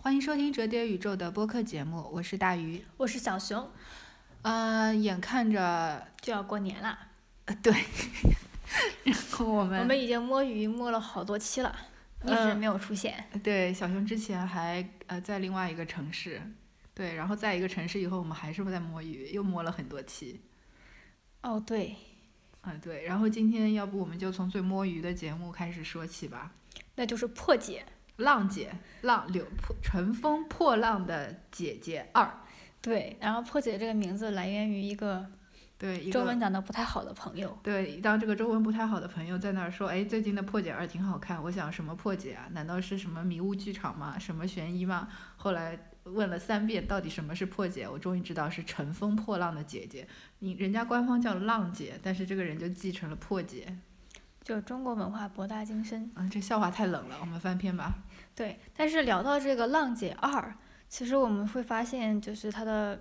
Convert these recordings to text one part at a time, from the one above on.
欢迎收听折叠宇宙的播客节目，我是大鱼。我是小熊，呃，眼看着，就要过年了，呃，对，然后我们我们已经摸鱼摸了好多期了，一直呃没有出现。对小熊之前还呃在另外一个城市，对，然后在一个城市以后，我们还是在摸鱼，又摸了很多期。哦，对，嗯、对，然后今天要不我们就从最摸鱼的节目开始说起吧。那就是破解。浪姐，浪柳破乘风破浪的姐姐二，对，然后破解这个名字来源于一个对，一中文讲的不太好的朋友。对，当这个中文不太好的朋友在那儿说，哎，最近的破解二挺好看，我想什么破解啊？难道是什么迷雾剧场吗？什么悬疑吗？后来问了三遍，到底什么是破解？我终于知道是乘风破浪的姐姐。你人家官方叫浪姐，但是这个人就继承了破解。就中国文化博大精深，嗯，这笑话太冷了，我们翻篇吧。对。但是聊到这个《浪姐二》，其实我们会发现，就是它的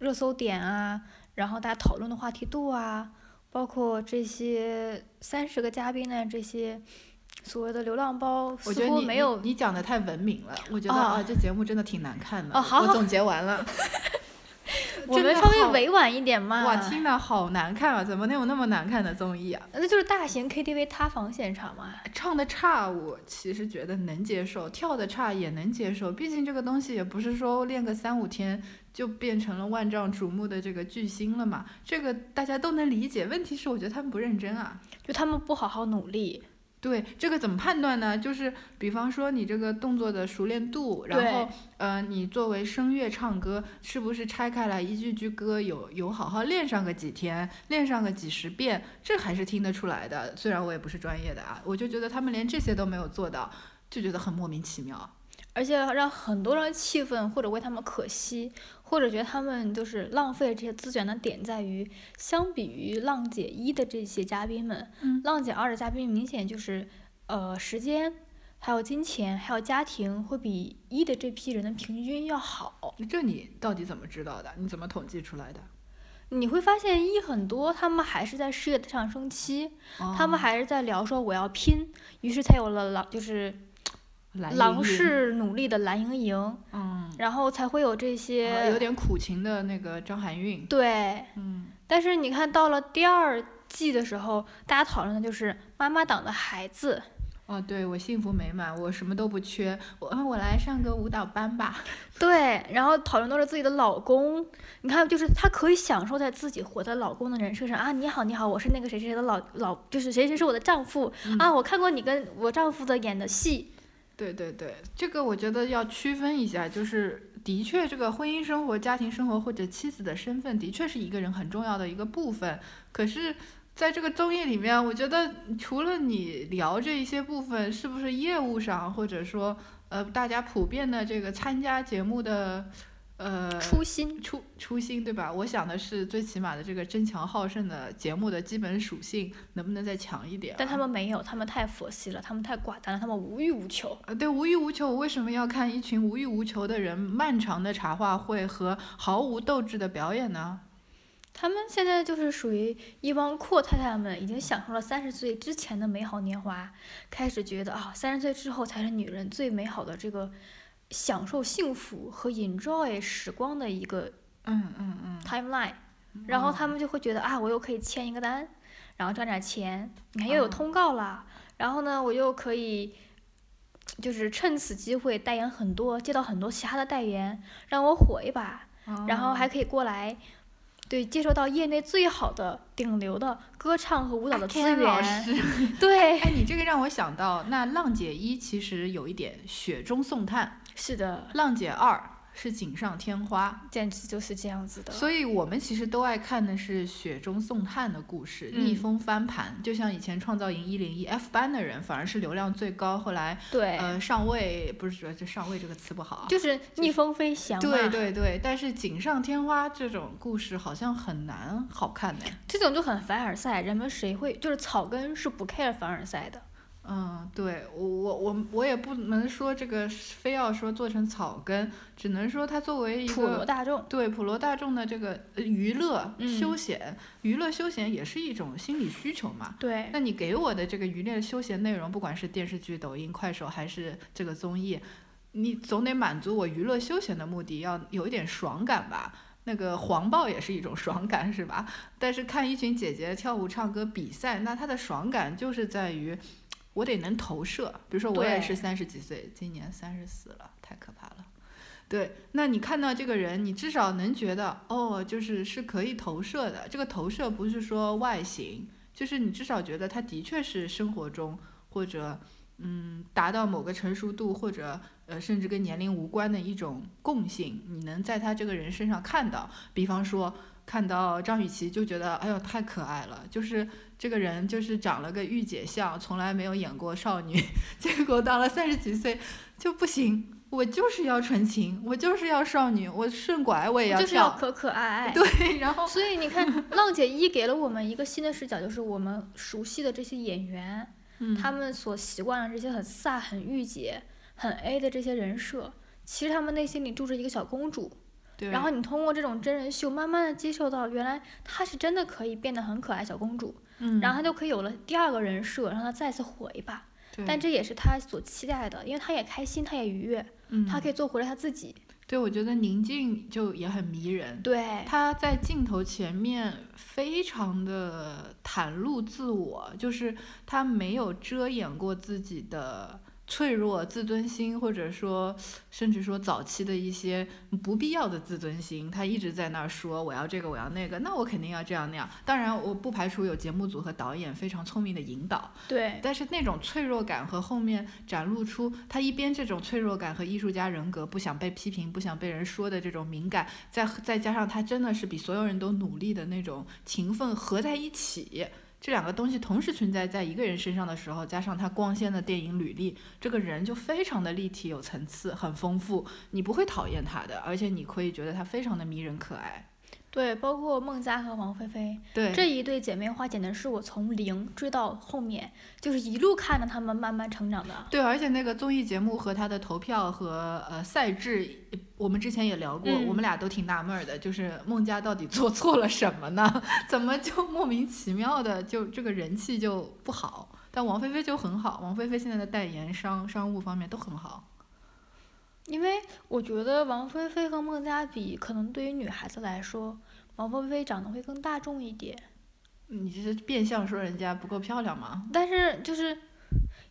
热搜点啊，然后大家讨论的话题度啊，包括这些三十个嘉宾的这些所谓的流浪包，我似觉得你你乎没有你讲的太文明了，我觉得哦啊，这节目真的挺难看的。哦好好我总结完了。我们稍微委婉一点嘛。哇，听的好难看啊！怎么能有那么难看的综艺啊？那就是大型 KTV 塌房现场嘛。唱的差，我其实觉得能接受；跳的差也能接受。毕竟这个东西也不是说练个三五天就变成了万丈瞩目的这个巨星了嘛，这个大家都能理解。问题是，我觉得他们不认真啊。就他们不好好努力，对这个怎么判断呢？就是比方说你这个动作的熟练度，然后呃，你作为声乐唱歌，是不是拆开来一句句歌有有好好练上个几天，练上个几十遍，这还是听得出来的。虽然我也不是专业的啊，我就觉得他们连这些都没有做到，就觉得很莫名其妙。而且让很多人气愤，或者为他们可惜，或者觉得他们就是浪费这些资源的点在于，相比于浪姐一的这些嘉宾们，嗯浪姐二的嘉宾明显就是呃时间。还有金钱，还有家庭，会比一的这批人的平均要好。这你到底怎么知道的？你怎么统计出来的？你会发现一很多，他们还是在事业的上升期，他们哦还是在聊说我要拼，于是才有了浪，就是蓝狼式努力的蓝盈莹，嗯，然后才会有这啊些有点苦情的那个张含韵，对。嗯，但是你看到了第二季的时候，大家讨论的就是妈妈党的孩子，哦，对我幸福美满，我什么都不缺，我嗯我来上个舞蹈班吧。对，然后讨论都是自己的老公。你看，就是她可以享受在自己活在老公的人设上啊，你好，你好，我是那个谁谁谁的老老，就是谁谁是我的丈夫、啊，我看过你跟我丈夫的演的戏，对对对，这个我觉得要区分一下，就是的确，这个婚姻生活、家庭生活或者妻子的身份，的确是一个人很重要的一个部分。可是，在这个综艺里面，我觉得除了你聊这一些部分，是不是业务上，或者说呃大家普遍的这个参加节目的呃初心。初初心，对吧？我想的是最起码的这个争强好胜的节目的基本属性，能不能再强一点啊？但他们没有，他们太佛系了，他们太寡淡了，他们无欲无求。呃，对，无欲无求，我为什么要看一群无欲无求的人漫长的茶话会和毫无斗志的表演呢？他们现在就是属于一帮阔太太们，已经享受了三十岁之前的美好年华，开始觉得啊，三十岁之后才是女人最美好的这个享受幸福和 enjoy 时光的一个嗯嗯嗯，timeline。然后他们就会觉得啊，我又可以签一个单，然后赚点钱，你看又有哦通告了，然后呢，我又可以。就是趁此机会代言很多，接到很多其他的代言，让我火一把。然后还可以过来，对，接受到业内最好的、顶流的歌唱和舞蹈的资源。师，对，哎，你这个让我想到，那浪姐一其实有一点雪中送炭，是的，浪姐二是锦上添花，简直就是这样子的。所以我们其实都爱看的是雪中送炭的故事，逆嗯风翻盘。就像以前创造营一零一 F 班的人，反而是流量最高，后来对，呃上位不是说这上位这个词不好啊，就是逆风飞翔。对对对，但是锦上添花这种故事好像很难好看的。这种就很凡尔赛，人们谁会就是草根是不 care 凡尔赛的。嗯，对我我我我也不能说这个非要说做成草根，只能说它作为一普罗个大众，对普罗大众的这个呃娱乐、嗯休闲，娱乐休闲也是一种心理需求嘛。对，那你给我的这个娱乐休闲内容，不管是电视剧、抖音、快手，还是这个综艺，你总得满足我娱乐休闲的目的，要有一点爽感吧。那个黄暴也是一种爽感，是吧？但是看一群姐姐跳舞、唱歌、比赛，那它的爽感就是在于，我得能投射。比如说我也是三十几岁，今年三十四了，太可怕了。对，那你看到这个人，你至少能觉得，哦，就是是可以投射的。这个投射不是说外形，就是你至少觉得他的确是生活中或者。嗯，达到某个成熟度，或者呃，甚至跟年龄无关的一种共性，你能在他这个人身上看到。比方说，看到张雨绮就觉得，哎呦，太可爱了。就是这个人就是长了个御姐相，从来没有演过少女，结果到了三十几岁就不行，我就是要纯情，我就是要少女，我顺拐我也要跳，就是要可可爱爱。对，然后所以你看，浪姐一给了我们一个新的视角，就是我们熟悉的这些演员。他们所习惯的这些很飒、很御姐、很 A 的这些人设，其实他们内心里住着一个小公主。对。然后你通过这种真人秀，慢慢的接受到，原来她是真的可以变得很可爱小公主。嗯。然后他就可以有了第二个人设，让他再次火一把。但这也是他所期待的，因为他也开心，他也愉悦。嗯。她可以做回了他自己。对，我觉得宁静就也很迷人。对，他在镜头前面非常的袒露自我，就是他没有遮掩过自己的。脆弱自尊心，或者说，甚至说早期的一些不必要的自尊心，他一直在那儿说我要这个我要那个，那我肯定要这样那样。当然，我不排除有节目组和导演非常聪明的引导。对。但是那种脆弱感和后面展露出他一边这种脆弱感和艺术家人格，不想被批评、不想被人说的这种敏感，再再加上他真的是比所有人都努力的那种勤奋合在一起。这两个东西同时存在在一个人身上的时候，加上他光鲜的电影履历，这个人就非常的立体、有层次、很丰富，你不会讨厌他的，而且你可以觉得他非常的迷人可爱。对，包括孟佳和王菲菲，对这一对姐妹花，简直是我从零追到后面，就是一路看着她们慢慢成长的。对，而且那个综艺节目和他的投票和呃赛制，我们之前也聊过，我们俩都挺纳闷的，就是孟佳到底做错了什么呢？怎么就莫名其妙的就这个人气就不好？但王菲菲就很好，王菲菲现在的代言商商务方面都很好。因为我觉得王菲菲和孟佳比，可能对于女孩子来说，王菲菲长得会更大众一点。你这是变相说人家不够漂亮吗？但是就是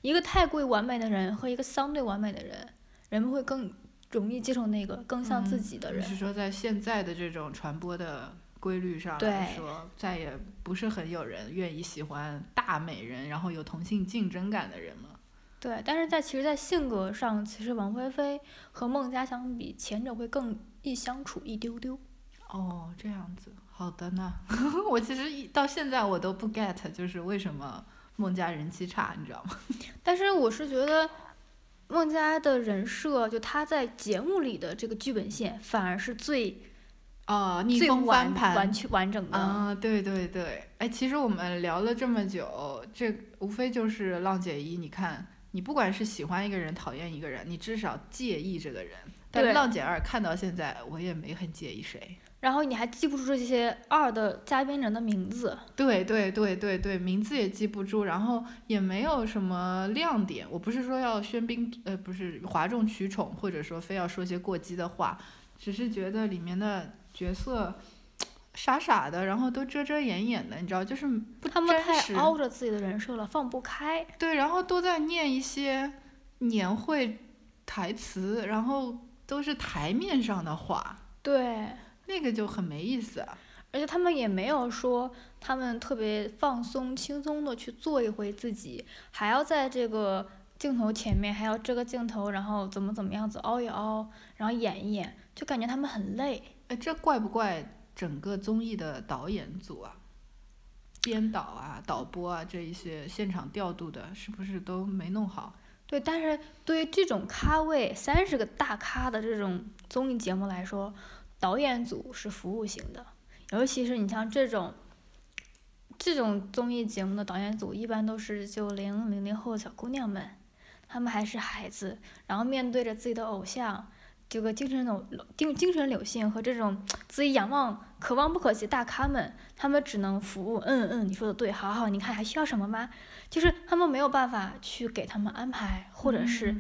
一个太过于完美的人和一个相对完美的人，人们会更容易接受那个更像自己的人。是说在现在的这种传播的规律上来说，再也不是很有人愿意喜欢大美人，然后有同性竞争感的人了。对，但是在其实，在性格上，其实王菲菲和孟佳相比，前者会更易相处一丢丢。哦，这样子，好的呢。我其实到现在我都不 get，就是为什么孟佳人气差，你知道吗？但是我是觉得，孟佳的人设，就她在节目里的这个剧本线，反而是最啊逆风翻盘完全完整的。啊，对对对，哎，其实我们聊了这么久，这无非就是浪姐一，你看。你不管是喜欢一个人，讨厌一个人，你至少介意这个人。但浪姐二看到现在，我也没很介意谁。然后你还记不住这些二的嘉宾人的名字？对对对对对，名字也记不住，然后也没有什么亮点。我不是说要喧宾，呃，不是哗众取宠，或者说非要说些过激的话，只是觉得里面的角色。傻傻的，然后都遮遮掩掩的，你知道，就是不他们太凹着自己的人设了，放不开。对，然后都在念一些年会台词，然后都是台面上的话。对，那个就很没意思。而且他们也没有说他们特别放松、轻松的去做一回自己，还要在这个镜头前面，还要这个镜头，然后怎么怎么样子凹一凹，然后演一演，就感觉他们很累。哎，这怪不怪？整个综艺的导演组啊、编导啊、导播啊这一些现场调度的，是不是都没弄好？对，但是对于这种咖位三十个大咖的这种综艺节目来说，导演组是服务型的，尤其是你像这种这种综艺节目的导演组，一般都是九零零零后小姑娘们，她们还是孩子，然后面对着自己的偶像。这个精神柳精精神流性和这种自己仰望、可望不可及大咖们，他们只能服务。嗯嗯，你说的对，好好，你看还需要什么吗？就是他们没有办法去给他们安排，或者是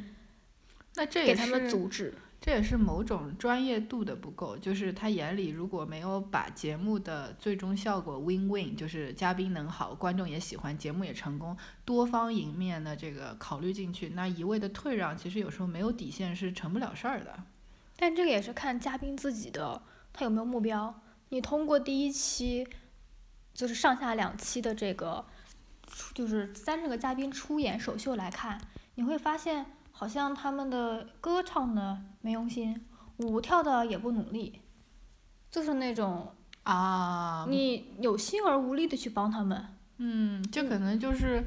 那这也给他们是阻止。这也是某种专业度的不够，就是他眼里如果没有把节目的最终效果 win win，就是嘉宾能好，观众也喜欢，节目也成功，多方赢面的这个考虑进去，那一味的退让，其实有时候没有底线是成不了事儿的。但这个也是看嘉宾自己的，他有没有目标。你通过第一期，就是上下两期的这个，就是三十个嘉宾出演首秀来看，你会发现好像他们的歌唱的没用心，舞跳的也不努力，就是那种啊，你有心而无力的去帮他们。嗯，这可能就是，嗯，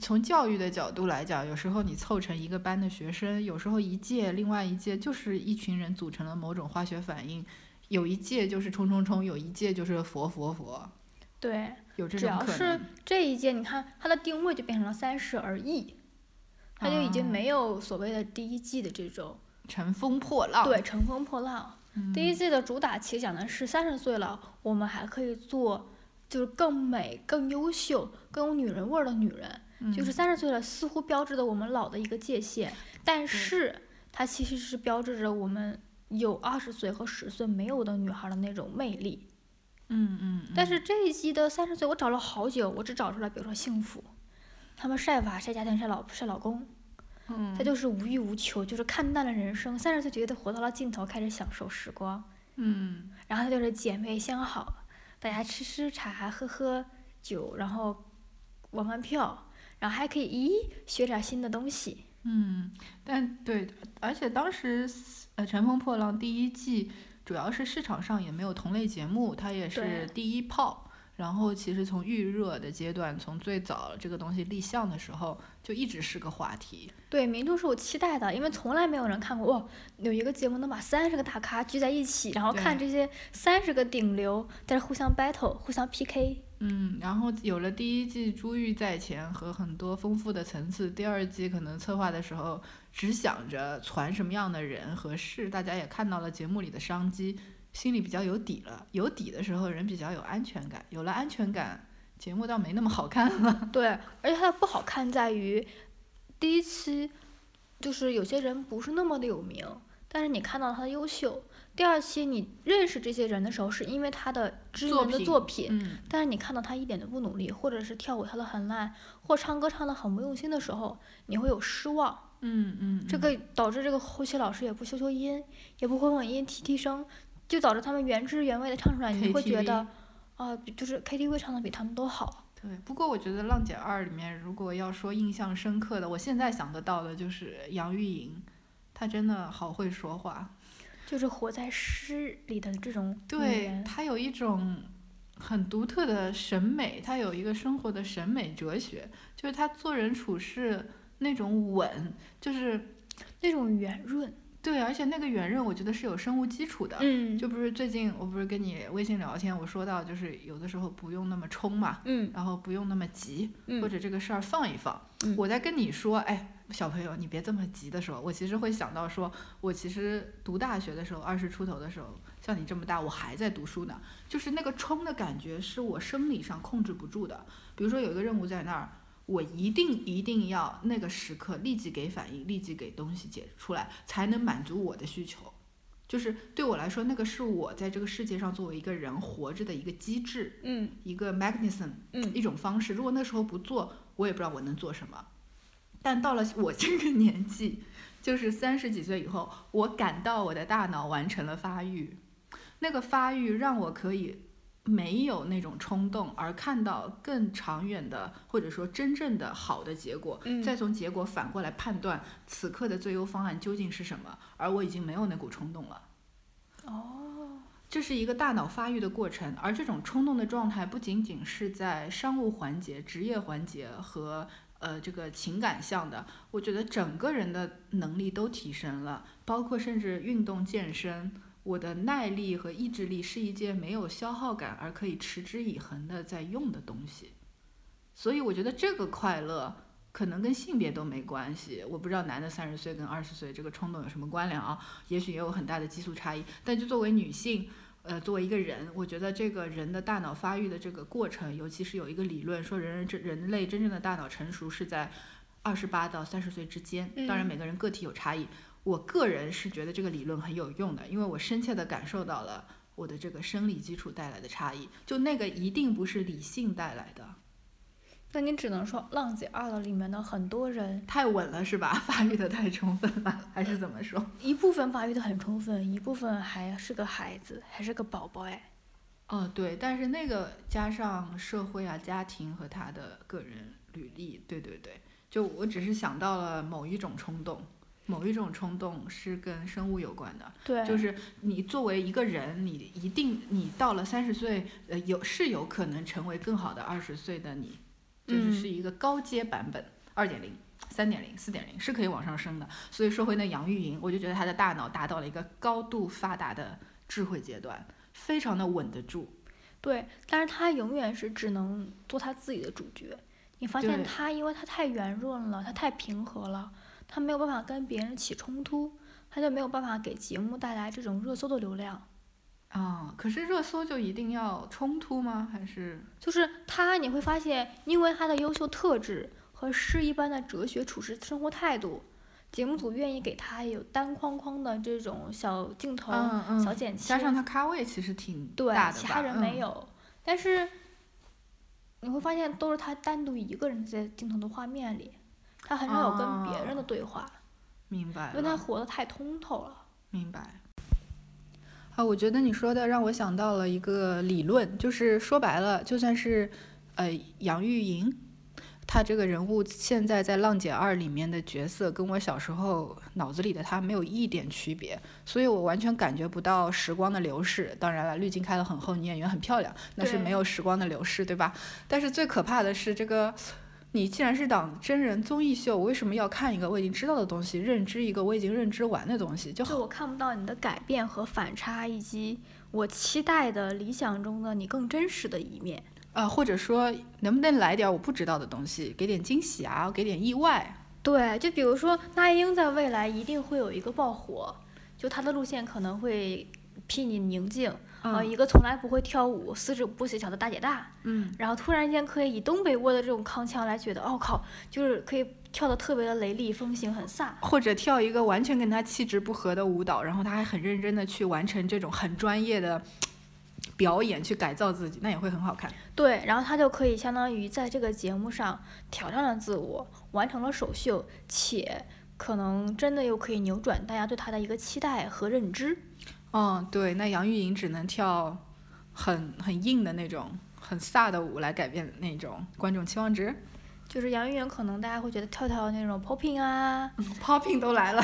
从教育的角度来讲，有时候你凑成一个班的学生，有时候一届另外一届就是一群人组成了某种化学反应，有一届就是冲冲冲，有一届就是佛佛佛，对，有这只要是种可能。这一届，你看它的定位就变成了三十而已，它就已经啊没有所谓的第一季的这种。乘风破浪。对，乘风破浪。嗯第一季的主打其实讲的是三十岁了，我们还可以做，就是更美、更优秀、更有女人味儿的女人。就是嗯三十岁了，似乎标志着我们老的一个界限，但是它其实是标志着我们有二十岁和十岁没有的女孩的那种魅力。嗯嗯，但是这一季的三十岁，我找了好久，我只找出来，比如说幸福，他们晒娃、晒家庭、晒老晒老公，嗯他就是无欲无求，就是看淡了人生。三十岁觉得活到了尽头，开始享受时光。嗯然后他就是姐妹相好，大家吃吃茶，喝喝酒，然后玩玩票，然后还可以咦学点新的东西。嗯，但对，而且当时呃《乘风破浪》第一季主要是市场上也没有同类节目，它也是第一炮。然后其实从预热的阶段，从最早这个东西立项的时候，就一直是个话题。对，民众是我期待的，因为从来没有人看过哇，有一个节目能把三十个大咖聚在一起，然后看这些三十个顶流在这互相 battle、互相 PK。嗯，然后有了第一季珠玉在前和很多丰富的层次，第二季可能策划的时候只想着传什么样的人合适，大家也看到了节目里的商机，心里比较有底了。有底的时候，人比较有安全感，有了安全感，节目倒没那么好看了。对，而且它的不好看在于，第一期就是有些人不是那么的有名，但是你看到他的优秀。第二期你认识这些人的时候，是因为他的知名的作品但是你看到他一点都不努力，或者是跳舞跳得很烂，或唱歌唱得很不用心的时候，你会有失望。嗯嗯，这个导致这个后期老师也不修修音，也不混混音提提声，就导致他们原汁原味的唱出来，你会觉得，啊、比就是 KTV 唱的比他们都好。对，不过我觉得《浪姐二》里面，如果要说印象深刻的，我现在想得到的就是杨钰莹，她真的好会说话。就是活在诗里的这种对她，有一种很独特的审美，她有一个生活的审美哲学，就是她做人处事那种稳，就是那种圆润，对，而且那个圆润，我觉得是有生物基础的。嗯，就不是最近我不是跟你微信聊天，我说到就是有的时候不用那么冲嘛，嗯然后不用那么急，嗯或者这个事儿放一放。嗯我在跟你说，哎，小朋友，你别这么急的时候，我其实会想到说，我其实读大学的时候，二十出头的时候，像你这么大，我还在读书呢，就是那个冲的感觉是我生理上控制不住的。比如说有一个任务在那儿，我一定一定要那个时刻立即给反应，立即给东西解出来，才能满足我的需求。就是对我来说，那个是我在这个世界上作为一个人活着的一个机制，嗯一个 mechanism，嗯一种方式。如果那时候不做，我也不知道我能做什么。但到了我这个年纪，就是三十几岁以后，我感到我的大脑完成了发育，那个发育让我可以没有那种冲动，而看到更长远的或者说真正的好的结果，嗯再从结果反过来判断此刻的最优方案究竟是什么，而我已经没有那股冲动了。哦，这是一个大脑发育的过程，而这种冲动的状态不仅仅是在商务环节、职业环节和呃这个情感项的，我觉得整个人的能力都提升了，包括甚至运动健身，我的耐力和意志力是一件没有消耗感而可以持之以恒的在用的东西，所以我觉得这个快乐。可能跟性别都没关系，我不知道男的三十岁跟二十岁这个冲动有什么关联啊？也许也有很大的激素差异，但就作为女性，呃，作为一个人，我觉得这个人的大脑发育的这个过程，尤其是有一个理论说人人真人类真正的大脑成熟是在二十八到三十岁之间，嗯当然每个人个体有差异。我个人是觉得这个理论很有用的，因为我深切的感受到了我的这个生理基础带来的差异，就那个一定不是理性带来的，那你只能说《浪姐二》了里面的很多人，太稳了是吧？发育的太充分了，还是怎么说？一部分发育的很充分，一部分还是个孩子，还是个宝宝哎。哦，对，但是那个加上社会啊、家庭和他的个人履历，对对对，就我只是想到了某一种冲动，某一种冲动是跟生物有关的，对，就是你作为一个人，你一定你到了三十岁，呃，有是有可能成为更好的二十岁的你，就是嗯是一个高阶版本，二点零。三点零、四点零是可以往上升的，所以说回那杨钰莹，我就觉得她的大脑达到了一个高度发达的智慧阶段，非常的稳得住。对，但是她永远是只能做她自己的主角。你发现她，因为她太圆润了，她太平和了，他没有办法跟别人起冲突，他就没有办法给节目带来这种热搜的流量。啊、可是热搜就一定要冲突吗？还是就是他，你会发现，因为他的优秀特质和诗一般的哲学处事生活态度，节目组愿意给他有单框框的这种小镜头、嗯嗯小剪切，加上他咖位其实挺大，的吧？其他人没嗯有。但是你会发现，都是他单独一个人在镜头的画面里，他很少有跟别人的对话，明白因为他，活得太通透了。明白。啊，我觉得你说的让我想到了一个理论，就是说白了，就算是呃杨钰莹，她这个人物现在在《浪姐二》里面的角色，跟我小时候脑子里的她没有一点区别，所以我完全感觉不到时光的流逝。当然了，滤镜开得很厚，女演员很漂亮，那是没有时光的流逝，对吧？但是最可怕的是这个。你既然是档真人综艺秀，我为什么要看一个我已经知道的东西，认知一个我已经认知完的东西？就就我看不到你的改变和反差，以及我期待的理想中的你更真实的一面。啊，或者说能不能来点我不知道的东西，给点惊喜啊，给点意外。对，就比如说那英在未来一定会有一个爆火，就她的路线可能会睥睨宁静，呃，嗯一个从来不会跳舞、四肢不协调的大姐大，嗯，然后突然间可以以东北味的这种康腔来觉得，哦靠，就是可以跳得特别的雷厉风行，很飒。或者跳一个完全跟他气质不合的舞蹈，然后他还很认真的去完成这种很专业的表演，去改造自己，那也会很好看。对，然后她就可以相当于在这个节目上挑战了自我，完成了首秀，且可能真的又可以扭转大家对她的一个期待和认知。嗯，对，那杨钰莹只能跳很很硬的那种、很飒的舞来改变那种观众期望值。就是杨钰莹，可能大家会觉得跳跳那种 popping 啊，Popping 都来了，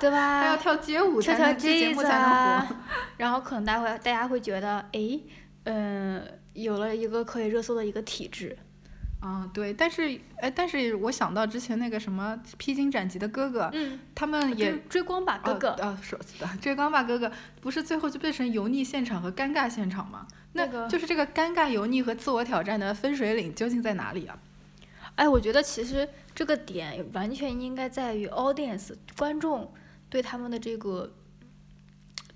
对吧？她要？跳街舞才能这节目才能啊火。，然后可能大家会大家会觉得，哎，嗯、有了一个可以热搜的一个体质。嗯，对，但是哎，但是我想到之前那个什么披荆斩棘的哥哥，嗯，他们也追追光吧哥哥，呃，呃说的追光吧哥哥，不是最后就变成油腻现场和尴尬现场吗？那那个就是这个尴尬、油腻和自我挑战的分水岭究竟在哪里啊？哎，我觉得其实这个点完全应该在于 audience 观众对他们的这个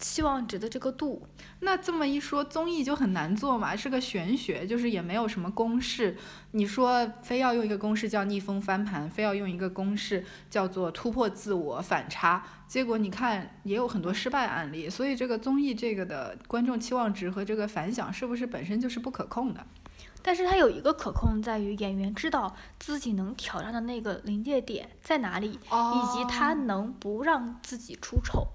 期望值的这个度。那这么一说，综艺就很难做嘛，是个玄学，就是也没有什么公式。你说非要用一个公式叫逆风翻盘，非要用一个公式叫做突破自我反差，结果你看也有很多失败案例。所以这个综艺这个的观众期望值和这个反响是不是本身就是不可控的？但是它有一个可控在于演员知道自己能挑战的那个临界点在哪里，以及他能不让自己出丑。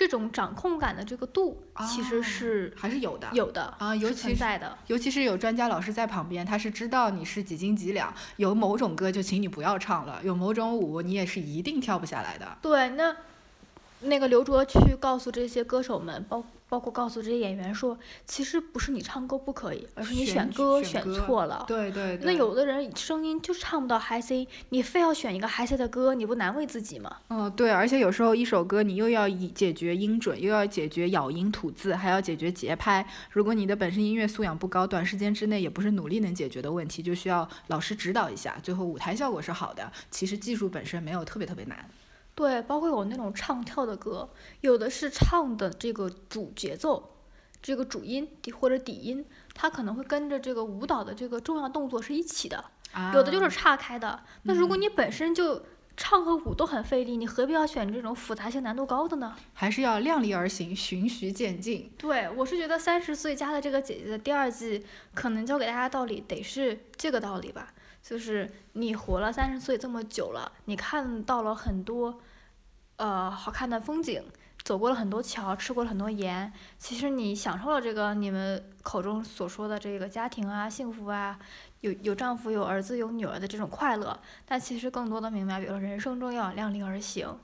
这种掌控感的这个度其实哦是还是有的。有的啊尤其是在的。尤其是有专家老师在旁边，他是知道你是几斤几两，有某种歌就请你不要唱了，有某种舞你也是一定跳不下来的。对，那那个刘卓去告诉这些歌手们，包包括告诉这些演员说，其实不是你唱歌不可以，而是你选选歌选错了。对对对。那有的人声音就唱不到 high C，你非要选一个 high C 的歌，你不难为自己吗？嗯，对，而且有时候一首歌你又要以解决音准，又要解决咬音吐字，还要解决节拍。如果你的本身音乐素养不高，短时间之内也不是努力能解决的问题，就需要老师指导一下。最后舞台效果是好的，其实技术本身没有特别特别难。对，包括有那种唱跳的歌，有的是唱的这个主节奏，这个主音底或者底音，它可能会跟着这个舞蹈的这个重要动作是一起的。有的就是啊岔开的。那如果你本身就唱和舞都很费力，你何必要选这种复杂性难度高的呢？还是要量力而行，循序渐进。对，我是觉得三十岁加的这个姐姐的第二季，可能教给大家道理得是这个道理吧，就是你活了三十岁这么久了，你看到了很多，呃，好看的风景，走过了很多桥，吃过了很多盐，其实你享受了这个你们口中所说的这个家庭啊、幸福啊，有有丈夫、有儿子、有女儿的这种快乐，但其实更多的明白，比如说人生中要量力而行。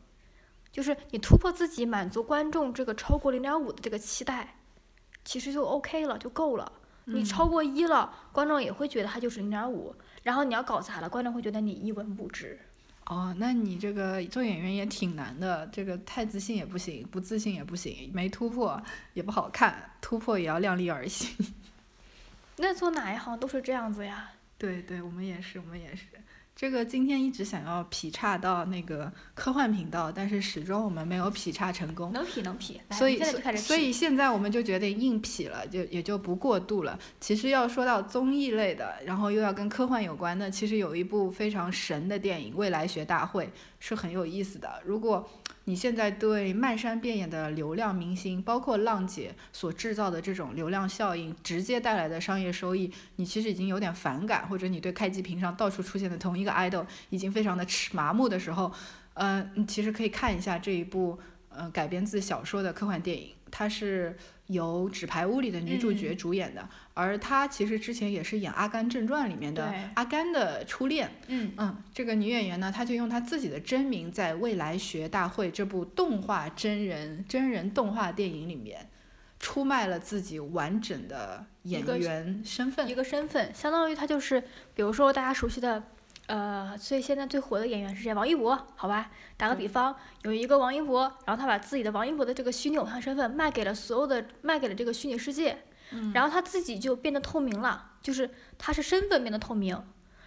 就是你突破自己，满足观众这个超过零点五的这个期待，其实就 OK 了，就够了。你超过一了，观众也会觉得它就是零点五，然后你要搞砸了，观众会觉得你一文不值。哦，那你这个做演员也挺难的，这个太自信也不行，不自信也不行，没突破也不好看，突破也要量力而行。那做哪一行都是这样子呀。对对，我们也是，我们也是。这个今天一直想要劈叉到那个科幻频道，但是始终我们没有劈叉成功。能劈能劈，来所以，所以劈现在我们就决定硬劈了，就也就不过度了。其实要说到综艺类的，然后又要跟科幻有关的，其实有一部非常神的电影《未来学大会》是很有意思的。如果你现在对漫山遍野的流量明星，包括浪姐所制造的这种流量效应直接带来的商业收益，你其实已经有点反感，或者你对开机屏上到处出现的同一个 idol 已经非常的吃麻木的时候，嗯，你其实可以看一下这一部呃改编自小说的科幻电影，它是由《纸牌屋》里的女主角主演的，而她其实之前也是演《阿甘正传》里面的阿甘的初恋。嗯，嗯，这个女演员呢，她就用她自己的真名，在《未来学大会》这部动画真人真人动画电影里面，出卖了自己完整的演员身份一。个身份，相当于他就是，比如说大家熟悉的，呃，所以现在最火的演员是谁？王一博，好吧？打个比方，有一个王一博，然后他把自己的王一博的这个虚拟偶像身份卖给了所有的，卖给了这个虚拟世界，然后他自己就变得透明了，就是他是身份变得透明，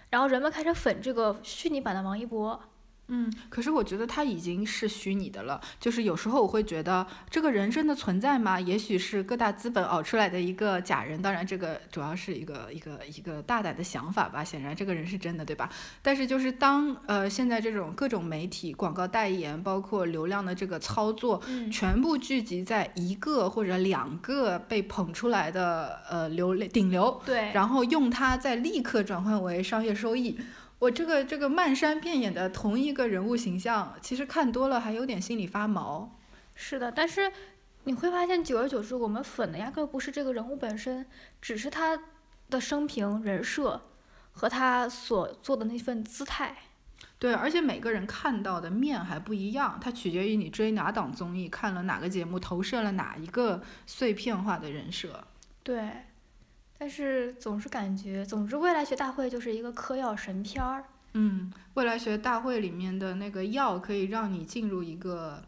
然后人们开始粉这个虚拟版的王一博。嗯，可是我觉得他已经是虚拟的了。就是有时候我会觉得，这个人真的存在吗？也许是各大资本熬出来的一个假人。当然，这个主要是一个一个一个大胆的想法吧。显然，这个人是真的，对吧？但是就是当呃现在这种各种媒体、广告代言，包括流量的这个操作，嗯，全部聚集在一个或者两个被捧出来的呃流顶流，对，然后用它再立刻转换为商业收益。我这个这个漫山遍野的同一个人物形象，其实看多了还有点心里发毛。是的，但是你会发现，久而久之，我们粉的压根儿不是这个人物本身，只是他的生平、人设和他所做的那份姿态。对，而且每个人看到的面还不一样，它取决于你追哪档综艺，看了哪个节目，投射了哪一个碎片化的人设。对，但是总是感觉，总之，未来学大会就是一个嗑药神片儿。嗯，未来学大会里面的那个药可以让你进入一个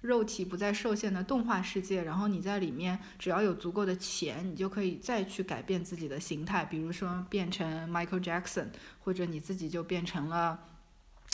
肉体不再受限的动画世界，然后你在里面只要有足够的钱，你就可以再去改变自己的形态，比如说变成 Michael Jackson，或者你自己就变成了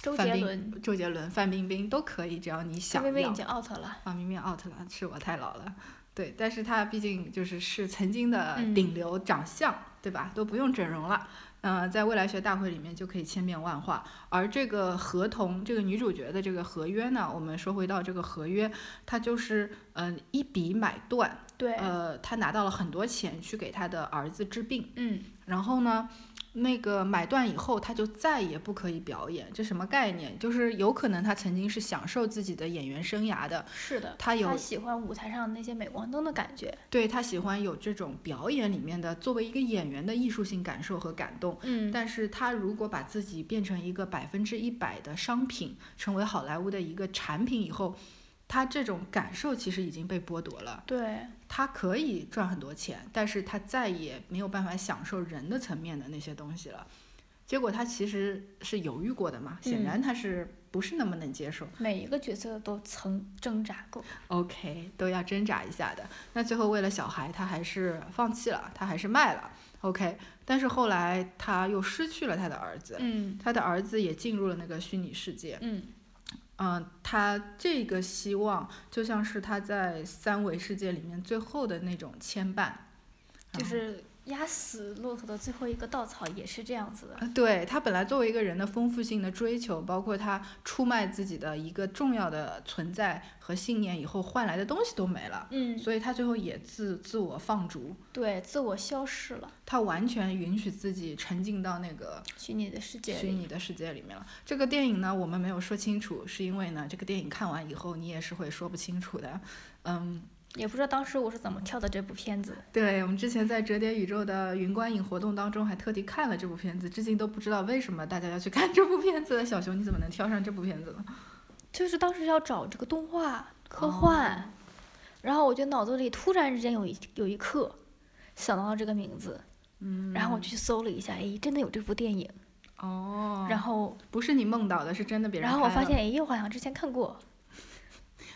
周杰伦，周杰伦、范冰冰都可以，只要你想要范冰冰已。经 out 了。范冰冰 out 了，是我太老了。对，但是她毕竟就是是曾经的嗯顶流长相，对吧？都不用整容了。呃，在未来学大会里面就可以千变万化。而这个合同，这个女主角的这个合约呢，我们说回到这个合约，它就是嗯、呃一笔买断，对，呃，她拿到了很多钱去给她的儿子治病，嗯，然后呢，那个买断以后，他就再也不可以表演，这什么概念？就是有可能他曾经是享受自己的演员生涯的，是的，他有他喜欢舞台上那些镁光灯的感觉。对他喜欢有这种表演里面的作为一个演员的艺术性感受和感动。嗯，但是他如果把自己变成一个百分之一百的商品，成为好莱坞的一个产品以后，他这种感受其实已经被剥夺了。对，他可以赚很多钱，但是他再也没有办法享受人的层面的那些东西了。结果他其实是犹豫过的嘛，显然他是不是那么能接受。每一个角色都曾挣扎过。OK，都要挣扎一下的。那最后为了小孩，他还是放弃了，他还是卖了。OK，但是后来他又失去了他的儿子，嗯他的儿子也进入了那个虚拟世界。嗯，嗯，他这个希望就像是他在三维世界里面最后的那种牵绊，就是压死骆驼的最后一个稻草也是这样子的。呃对他本来作为一个人的丰富性的追求，包括他出卖自己的一个重要的存在和信念以后换来的东西都没了，嗯，所以他最后也自自我放逐，对，自我消失了，他完全允许自己沉浸到那个虚拟的世界。虚拟的世界里面了。这个电影呢，我们没有说清楚，是因为呢，这个电影看完以后你也是会说不清楚的。嗯，也不知道当时我是怎么跳的这部片子。对我们之前在折叠宇宙的云观影活动当中还特地看了这部片子，至今都不知道为什么大家要去看这部片子。小熊，你怎么能跳上这部片子呢？就是当时要找这个动画科幻，然后我就脑子里突然之间有一有一刻想到了这个名字，嗯，然后我就去搜了一下，哎，真的有这部电影。哦，然后，不是你梦到的，是真的别人然后我发现，哎，我好像之前看过。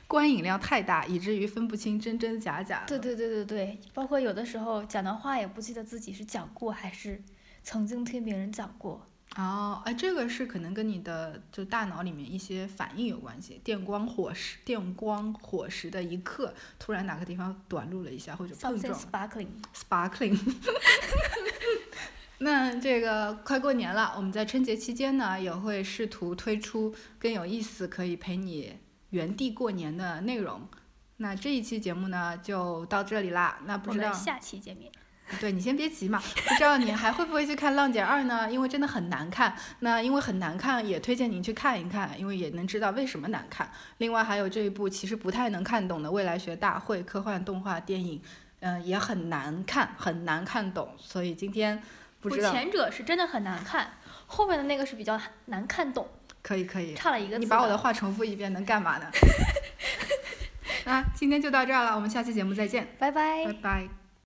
观影量太大，以至于分不清真真假假。对对对对对，包括有的时候讲的话也不记得自己是讲过还是曾经听别人讲过。哦，哎，这个是可能跟你的就大脑里面一些反应有关系，电光火石、电光火石的一刻，突然哪个地方短路了一下或者碰撞 sparkling。，sparkling。那这个快过年了，我们在春节期间呢，也会试图推出更有意思、可以陪你原地过年的内容。那这一期节目呢，就到这里啦。那不知道下期见面。对你先别急嘛，不知道你还会不会去看《浪姐二》呢？因为真的很难看。那因为很难看，也推荐您去看一看，因为也能知道为什么难看。另外还有这一部其实不太能看懂的未来学大会科幻动画电影，嗯、也很难看，很难看懂。所以今天不我知道前者是真的很难看，后面的那个是比较难看懂，可以可以，差了一个字。你把我的话重复一遍能干嘛呢？啊，今天就到这儿了，我们下期节目再见，拜拜拜拜。